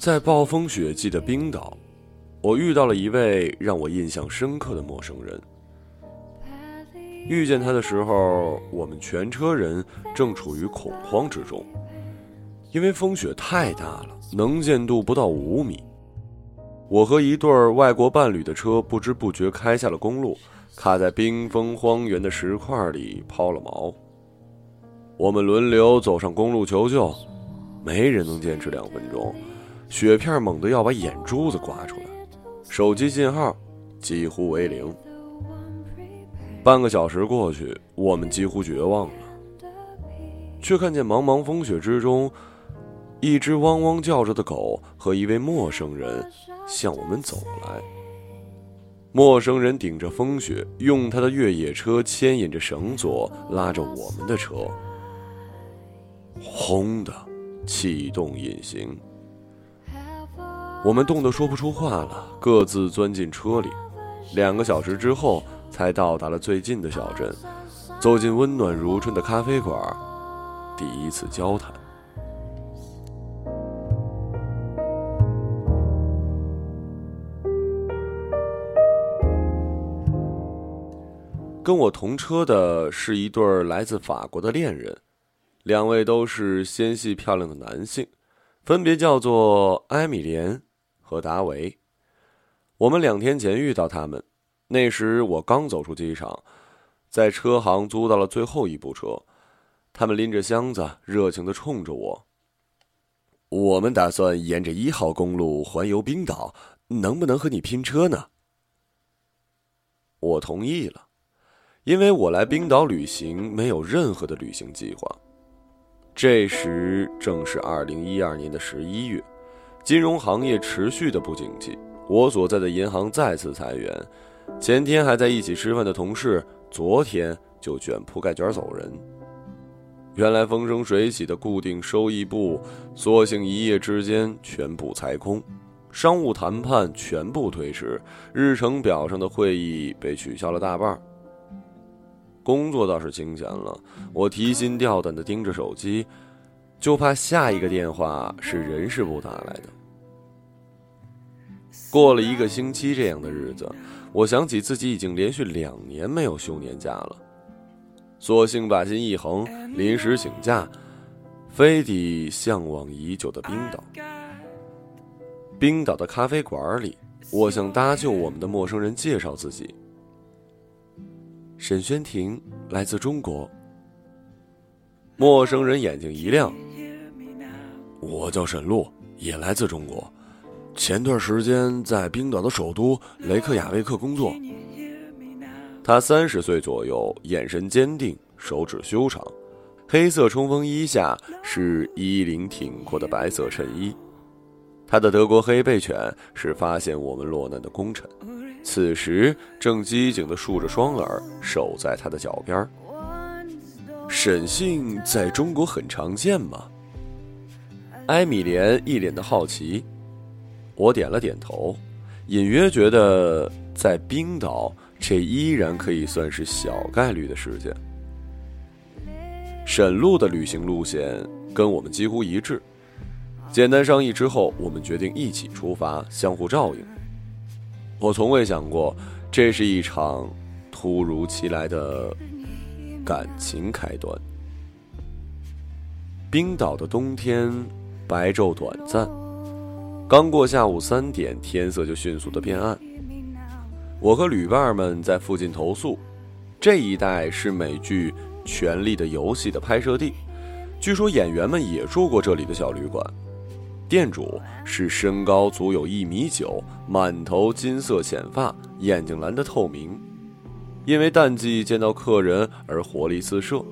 在暴风雪季的冰岛，我遇到了一位让我印象深刻的陌生人。遇见他的时候，我们全车人正处于恐慌之中，因为风雪太大了，能见度不到五米。我和一对外国伴侣的车不知不觉开下了公路，卡在冰封荒原的石块里抛了锚。我们轮流走上公路求救，没人能坚持两分钟。雪片猛地要把眼珠子刮出来，手机信号几乎为零。半个小时过去，我们几乎绝望了，却看见茫茫风雪之中，一只汪汪叫着的狗和一位陌生人向我们走来。陌生人顶着风雪，用他的越野车牵引着绳索，拉着我们的车，轰的启动引擎。我们冻得说不出话了，各自钻进车里。两个小时之后，才到达了最近的小镇，走进温暖如春的咖啡馆，第一次交谈。跟我同车的是一对来自法国的恋人，两位都是纤细漂亮的男性，分别叫做埃米莲。和达维，我们两天前遇到他们，那时我刚走出机场，在车行租到了最后一部车，他们拎着箱子，热情的冲着我。我们打算沿着一号公路环游冰岛，能不能和你拼车呢？我同意了，因为我来冰岛旅行没有任何的旅行计划。这时正是二零一二年的十一月。金融行业持续的不景气，我所在的银行再次裁员，前天还在一起吃饭的同事，昨天就卷铺盖卷走人。原来风生水起的固定收益部，索性一夜之间全部裁空，商务谈判全部推迟，日程表上的会议被取消了大半。工作倒是清闲了，我提心吊胆的盯着手机。就怕下一个电话是人事部打来的。过了一个星期这样的日子，我想起自己已经连续两年没有休年假了，索性把心一横，临时请假，飞抵向往已久的冰岛。冰岛的咖啡馆里，我向搭救我们的陌生人介绍自己：沈轩婷，来自中国。陌生人眼睛一亮。我叫沈璐，也来自中国。前段时间在冰岛的首都雷克雅未克工作。他三十岁左右，眼神坚定，手指修长，黑色冲锋衣下是衣领挺阔的白色衬衣。他的德国黑背犬是发现我们落难的功臣，此时正机警地竖着双耳，守在他的脚边。沈姓在中国很常见吗？埃米莲一脸的好奇，我点了点头，隐约觉得在冰岛这依然可以算是小概率的事件。沈路的旅行路线跟我们几乎一致，简单商议之后，我们决定一起出发，相互照应。我从未想过，这是一场突如其来的感情开端。冰岛的冬天。白昼短暂，刚过下午三点，天色就迅速的变暗。我和旅伴们在附近投宿，这一带是美剧《权力的游戏》的拍摄地，据说演员们也住过这里的小旅馆。店主是身高足有一米九、满头金色浅发、眼睛蓝得透明，因为淡季见到客人而活力四射。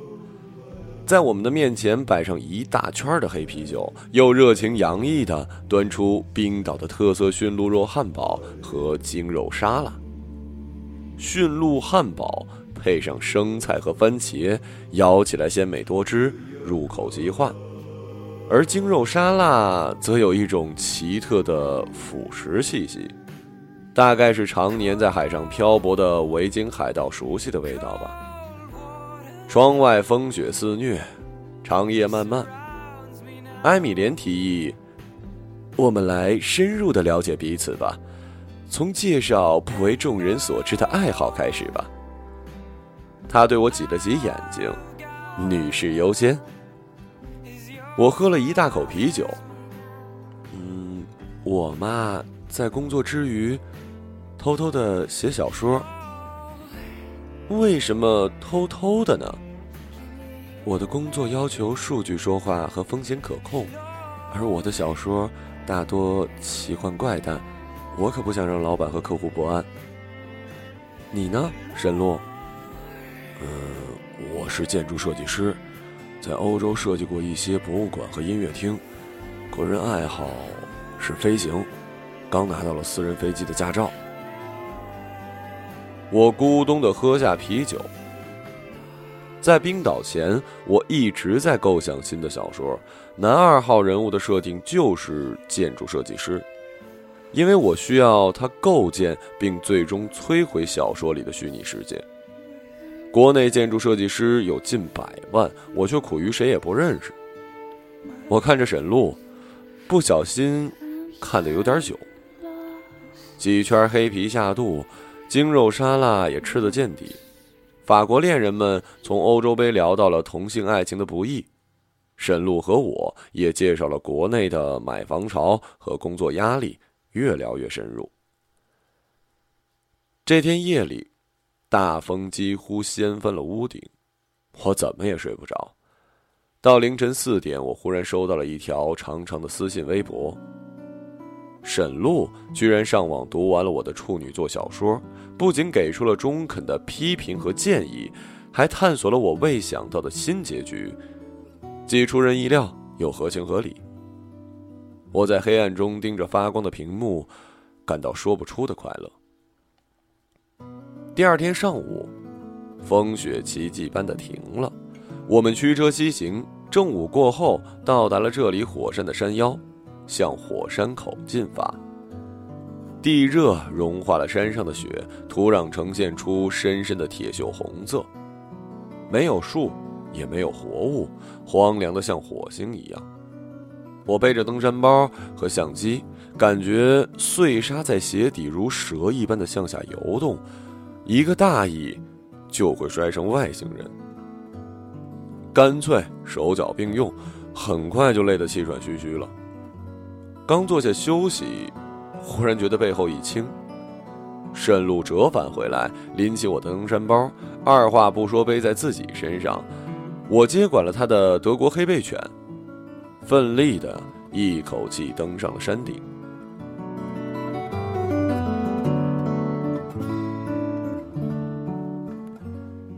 在我们的面前摆上一大圈的黑啤酒，又热情洋溢地端出冰岛的特色驯鹿肉汉堡和精肉沙拉。驯鹿汉堡配上生菜和番茄，咬起来鲜美多汁，入口即化；而精肉沙拉则有一种奇特的腐蚀气息，大概是常年在海上漂泊的维京海盗熟悉的味道吧。窗外风雪肆虐，长夜漫漫。艾米莲提议：“我们来深入的了解彼此吧，从介绍不为众人所知的爱好开始吧。”他对我挤了挤眼睛，“女士优先。”我喝了一大口啤酒。嗯，我嘛，在工作之余，偷偷的写小说。为什么偷偷的呢？我的工作要求数据说话和风险可控，而我的小说大多奇幻怪诞，我可不想让老板和客户不安。你呢，沈洛？呃，我是建筑设计师，在欧洲设计过一些博物馆和音乐厅，个人爱好是飞行，刚拿到了私人飞机的驾照。我咕咚地喝下啤酒。在冰岛前，我一直在构想新的小说。男二号人物的设定就是建筑设计师，因为我需要他构建并最终摧毁小说里的虚拟世界。国内建筑设计师有近百万，我却苦于谁也不认识。我看着沈路，不小心看得有点久。几圈黑皮下肚。精肉沙拉也吃得见底，法国恋人们从欧洲杯聊到了同性爱情的不易，沈路和我也介绍了国内的买房潮和工作压力，越聊越深入。这天夜里，大风几乎掀翻了屋顶，我怎么也睡不着。到凌晨四点，我忽然收到了一条长长的私信微博。沈路居然上网读完了我的处女作小说，不仅给出了中肯的批评和建议，还探索了我未想到的新结局，既出人意料又合情合理。我在黑暗中盯着发光的屏幕，感到说不出的快乐。第二天上午，风雪奇迹般的停了，我们驱车西行，正午过后到达了这里火山的山腰。向火山口进发。地热融化了山上的雪，土壤呈现出深深的铁锈红色。没有树，也没有活物，荒凉的像火星一样。我背着登山包和相机，感觉碎沙在鞋底如蛇一般的向下游动，一个大意就会摔成外星人。干脆手脚并用，很快就累得气喘吁吁了。刚坐下休息，忽然觉得背后一轻。顺路折返回来，拎起我的登山包，二话不说背在自己身上。我接管了他的德国黑背犬，奋力的一口气登上了山顶。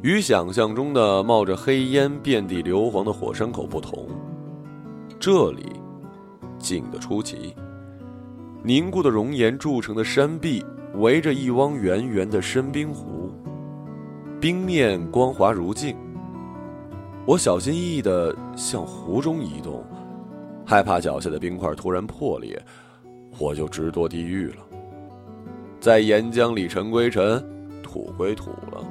与想象中的冒着黑烟、遍地硫磺的火山口不同，这里。静得出奇，凝固的熔岩铸成的山壁围着一汪圆圆的深冰湖，冰面光滑如镜。我小心翼翼地向湖中移动，害怕脚下的冰块突然破裂，我就直堕地狱了。在岩浆里尘归尘，土归土了。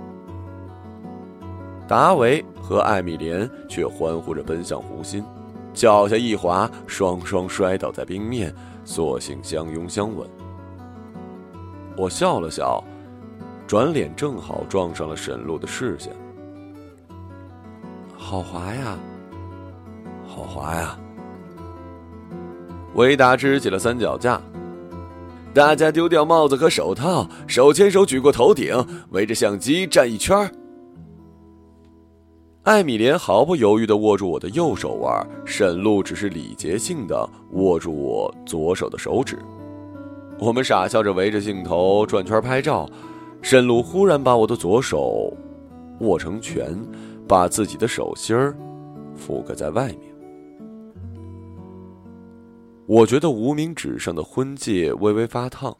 达维和艾米莲却欢呼着奔向湖心。脚下一滑，双双摔倒在冰面，索性相拥相吻。我笑了笑，转脸正好撞上了沈路的视线。好滑呀，好滑呀！维达支起了三脚架，大家丢掉帽子和手套，手牵手举过头顶，围着相机站一圈。艾米莲毫不犹豫地握住我的右手腕，沈露只是礼节性的握住我左手的手指。我们傻笑着围着镜头转圈拍照。沈露忽然把我的左手握成拳，把自己的手心儿覆盖在外面。我觉得无名指上的婚戒微微发烫。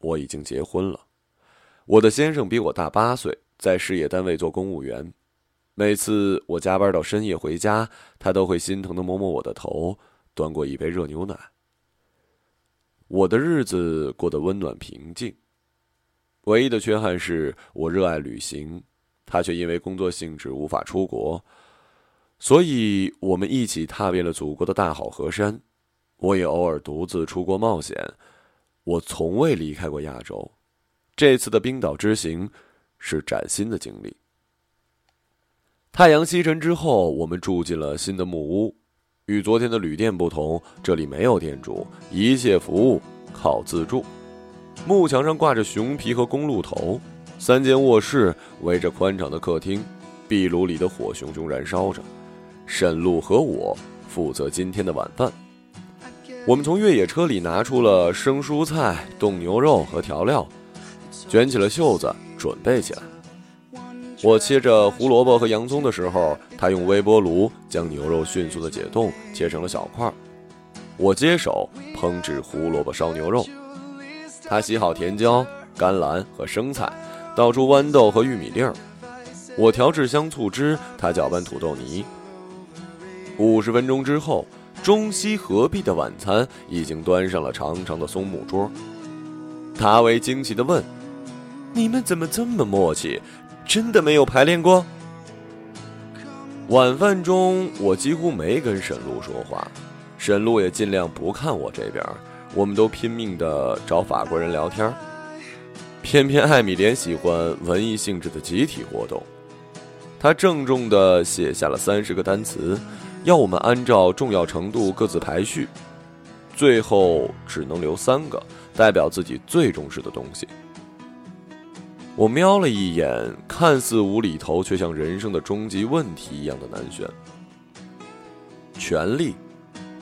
我已经结婚了，我的先生比我大八岁。在事业单位做公务员，每次我加班到深夜回家，他都会心疼的摸摸我的头，端过一杯热牛奶。我的日子过得温暖平静，唯一的缺憾是我热爱旅行，他却因为工作性质无法出国，所以我们一起踏遍了祖国的大好河山。我也偶尔独自出国冒险，我从未离开过亚洲。这次的冰岛之行是崭新的经历。太阳西沉之后，我们住进了新的木屋。与昨天的旅店不同，这里没有店主，一切服务靠自助。木墙上挂着熊皮和公鹿头，三间卧室围着宽敞的客厅，壁炉里的火熊熊燃烧着。沈路和我负责今天的晚饭。我们从越野车里拿出了生蔬菜、冻牛肉和调料，卷起了袖子准备起来。我切着胡萝卜和洋葱的时候，他用微波炉将牛肉迅速的解冻，切成了小块。我接手烹制胡萝卜烧牛肉，他洗好甜椒、甘蓝和生菜，倒出豌豆和玉米粒儿。我调制香醋汁，他搅拌土豆泥。五十分钟之后，中西合璧的晚餐已经端上了长长的松木桌。达维惊奇地问：“你们怎么这么默契？”真的没有排练过。晚饭中，我几乎没跟沈露说话，沈露也尽量不看我这边。我们都拼命的找法国人聊天，偏偏艾米莲喜欢文艺性质的集体活动。她郑重的写下了三十个单词，要我们按照重要程度各自排序，最后只能留三个，代表自己最重视的东西。我瞄了一眼，看似无厘头，却像人生的终极问题一样的难选：权力、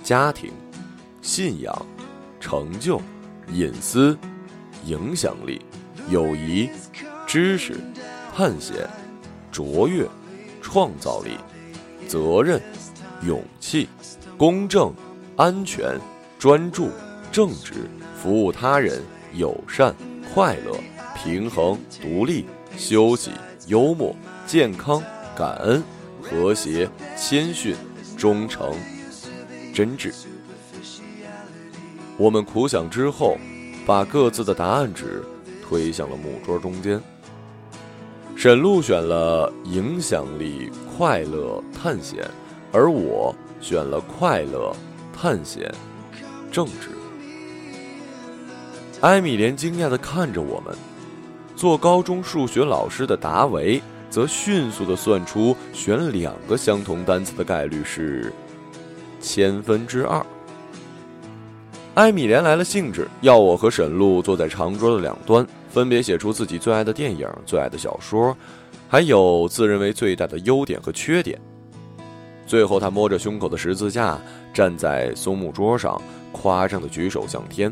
家庭、信仰、成就、隐私、影响力、友谊、知识、探险、卓越、创造力、责任、勇气、公正、安全、专注、正直、服务他人、友善、快乐。平衡、独立、休息、幽默、健康、感恩、和谐、谦逊、忠诚、真挚。我们苦想之后，把各自的答案纸推向了木桌中间。沈露选了影响力、快乐、探险，而我选了快乐、探险、正直。艾米莲惊讶地看着我们。做高中数学老师的达维则迅速地算出选两个相同单词的概率是千分之二。艾米莲来了兴致，要我和沈露坐在长桌的两端，分别写出自己最爱的电影、最爱的小说，还有自认为最大的优点和缺点。最后，他摸着胸口的十字架，站在松木桌上，夸张地举手向天。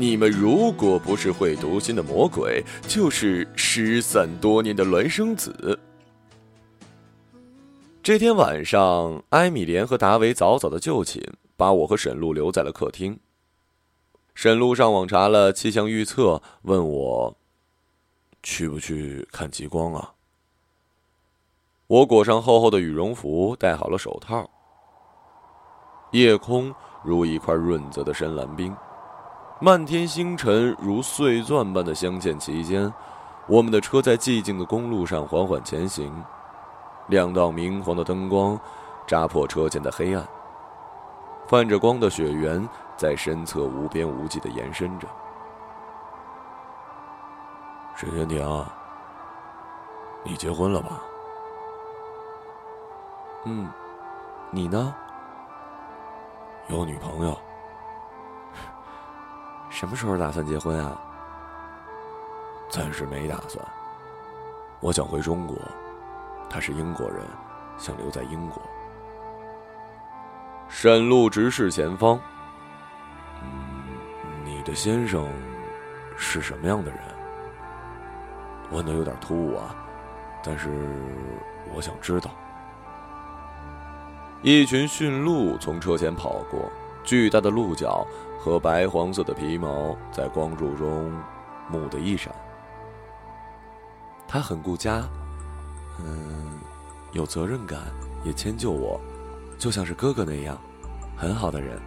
你们如果不是会读心的魔鬼，就是失散多年的孪生子。这天晚上，艾米莲和达维早早的就寝，把我和沈露留在了客厅。沈露上网查了气象预测，问我去不去看极光啊？我裹上厚厚的羽绒服，戴好了手套。夜空如一块润泽的深蓝冰。漫天星辰如碎钻般的镶嵌其间，我们的车在寂静的公路上缓缓前行，两道明黄的灯光扎破车前的黑暗，泛着光的雪原在身侧无边无际的延伸着。沈天庭，你结婚了吧？嗯，你呢？有女朋友？什么时候打算结婚啊？暂时没打算。我想回中国，他是英国人，想留在英国。沈路直视前方。嗯，你的先生是什么样的人？问的有点突兀啊，但是我想知道。一群驯鹿从车前跑过，巨大的鹿角。和白黄色的皮毛在光柱中蓦地一闪。他很顾家，嗯，有责任感，也迁就我，就像是哥哥那样，很好的人。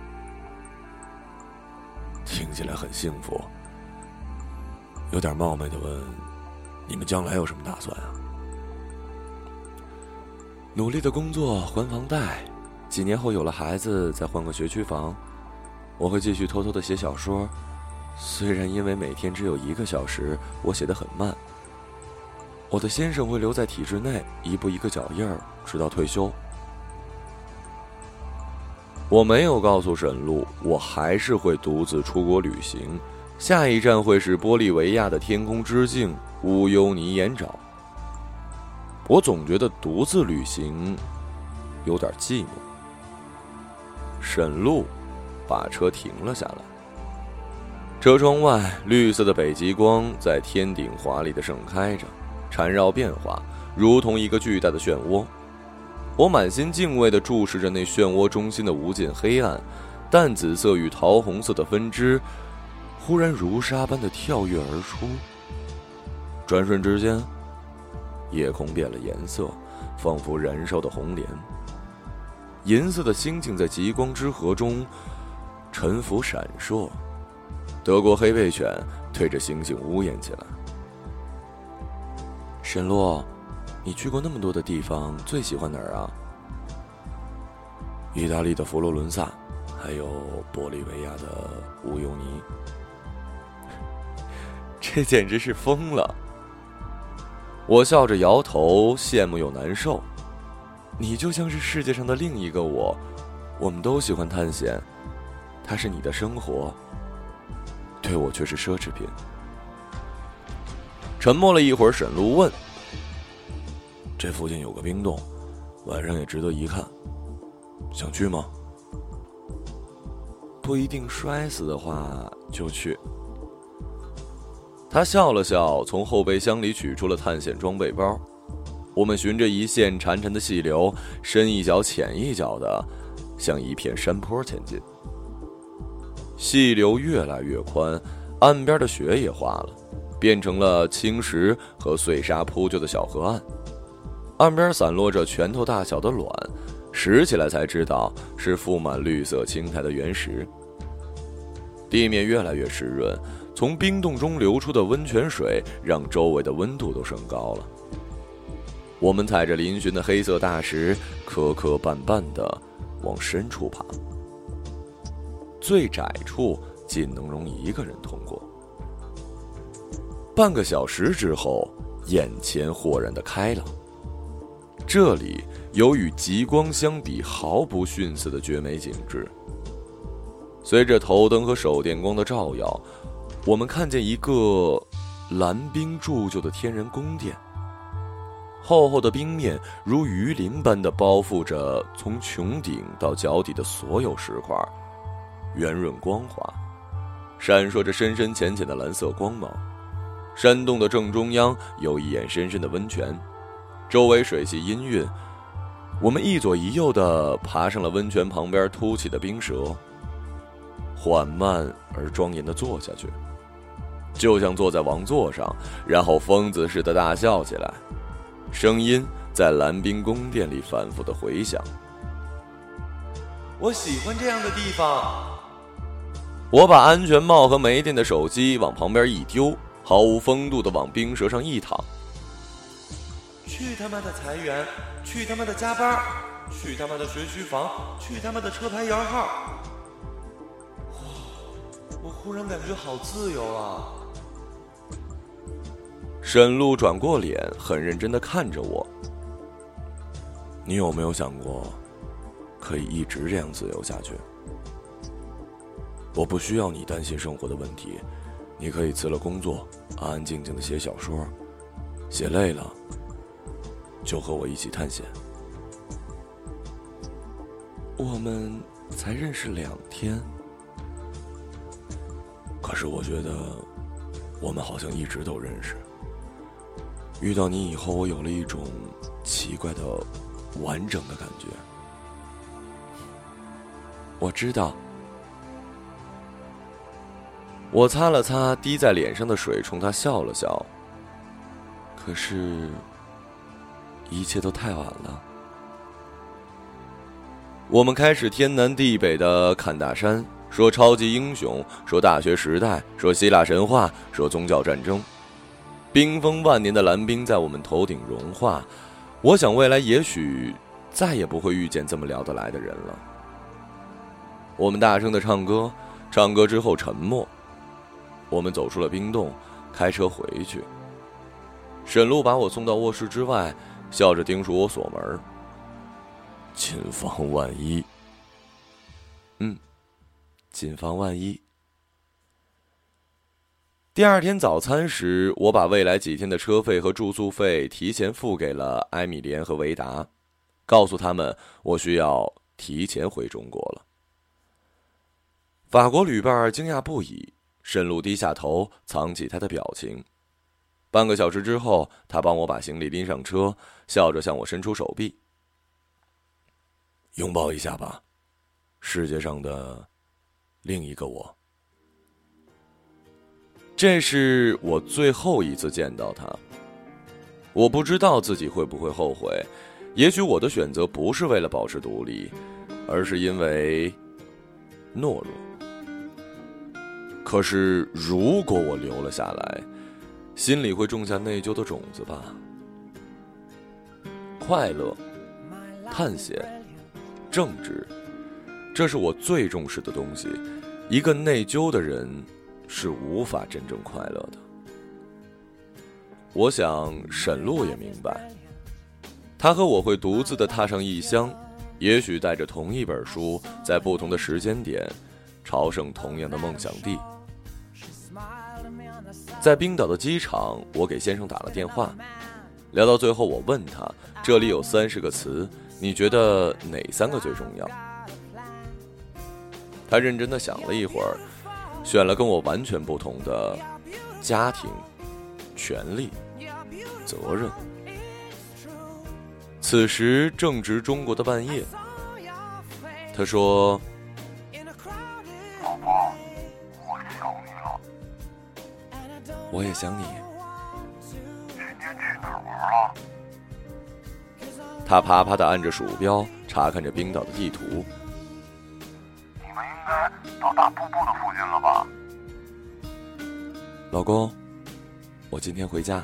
听起来很幸福。有点冒昧的问，你们将来有什么打算啊？努力的工作还房贷，几年后有了孩子再换个学区房。我会继续偷偷的写小说，虽然因为每天只有一个小时，我写的很慢。我的先生会留在体制内，一步一个脚印儿，直到退休。我没有告诉沈璐，我还是会独自出国旅行，下一站会是玻利维亚的天空之镜乌尤尼盐沼。我总觉得独自旅行有点寂寞。沈璐把车停了下来，车窗外绿色的北极光在天顶华丽的盛开着。缠绕变化，如同一个巨大的漩涡。我满心敬畏地注视着那漩涡中心的无尽黑暗，淡紫色与桃红色的分支，忽然如沙般的跳跃而出。转瞬之间，夜空变了颜色，仿佛燃烧的红莲。银色的星星在极光之河中沉浮闪烁。德国黑背犬对着星星呜咽起来。沈洛，你去过那么多的地方，最喜欢哪儿啊？意大利的佛罗伦萨，还有玻利维亚的乌尤尼。这简直是疯了！我笑着摇头，羡慕又难受。你就像是世界上的另一个我，我们都喜欢探险，它是你的生活，对我却是奢侈品。沉默了一会儿，沈璐问：“这附近有个冰洞，晚上也值得一看，想去吗？不一定摔死的话就去。”他笑了笑，从后备箱里取出了探险装备包。我们循着一线潺潺的细流，深一脚浅一脚的，向一片山坡前进。细流越来越宽，岸边的雪也化了。变成了青石和碎沙铺就的小河岸，岸边散落着拳头大小的卵，拾起来才知道是覆满绿色青苔的原石。地面越来越湿润，从冰洞中流出的温泉水让周围的温度都升高了。我们踩着嶙峋的黑色大石，磕磕绊绊地往深处爬，最窄处仅能容一个人通过。半个小时之后，眼前豁然的开朗。这里有与极光相比毫不逊色的绝美景致。随着头灯和手电光的照耀，我们看见一个蓝冰铸就的天然宫殿。厚厚的冰面如鱼鳞般的包覆着从穹顶到脚底的所有石块，圆润光滑，闪烁着深深浅浅的蓝色光芒。山洞的正中央有一眼深深的温泉，周围水系氤氲。我们一左一右的爬上了温泉旁边凸起的冰舌，缓慢而庄严的坐下去，就像坐在王座上，然后疯子似的大笑起来，声音在蓝冰宫殿里反复的回响。我喜欢这样的地方。我把安全帽和没电的手机往旁边一丢。毫无风度的往冰舌上一躺，去他妈的裁员，去他妈的加班，去他妈的学区房，去他妈的车牌摇号。我忽然感觉好自由啊！沈璐转过脸，很认真的看着我。你有没有想过，可以一直这样自由下去？我不需要你担心生活的问题。你可以辞了工作，安安静静的写小说，写累了就和我一起探险。我们才认识两天，可是我觉得我们好像一直都认识。遇到你以后，我有了一种奇怪的完整的感觉。我知道。我擦了擦滴在脸上的水，冲他笑了笑。可是，一切都太晚了。我们开始天南地北的看大山，说超级英雄，说大学时代，说希腊神话，说宗教战争。冰封万年的蓝冰在我们头顶融化，我想未来也许再也不会遇见这么聊得来的人了。我们大声的唱歌，唱歌之后沉默。我们走出了冰洞，开车回去。沈璐把我送到卧室之外，笑着叮嘱我锁门，谨防万一。嗯，谨防万一。第二天早餐时，我把未来几天的车费和住宿费提前付给了埃米莲和维达，告诉他们我需要提前回中国了。法国旅伴惊讶不已，沈露低下头藏起他的表情。半个小时之后，他帮我把行李拎上车，笑着向我伸出手臂：“拥抱一下吧，世界上的另一个我。”这是我最后一次见到他。我不知道自己会不会后悔，也许我的选择不是为了保持独立，而是因为懦弱。可是，如果我留了下来，心里会种下内疚的种子吧？快乐、探险、正直，这是我最重视的东西。一个内疚的人。是无法真正快乐的。我想沈路也明白，他和我会独自的踏上异乡，也许带着同一本书，在不同的时间点，朝圣同样的梦想地。在冰岛的机场，我给先生打了电话，聊到最后，我问他：“这里有三十个词，你觉得哪三个最重要？”他认真的想了一会儿。选了跟我完全不同的家庭、权利、责任。此时正值中国的半夜，他说：“老婆，我想你了。”我也想你。今天去哪儿玩啊？他啪啪的按着鼠标，查看着冰岛的地图。你们应该到大瀑布的附近了吧，老公，我今天回家。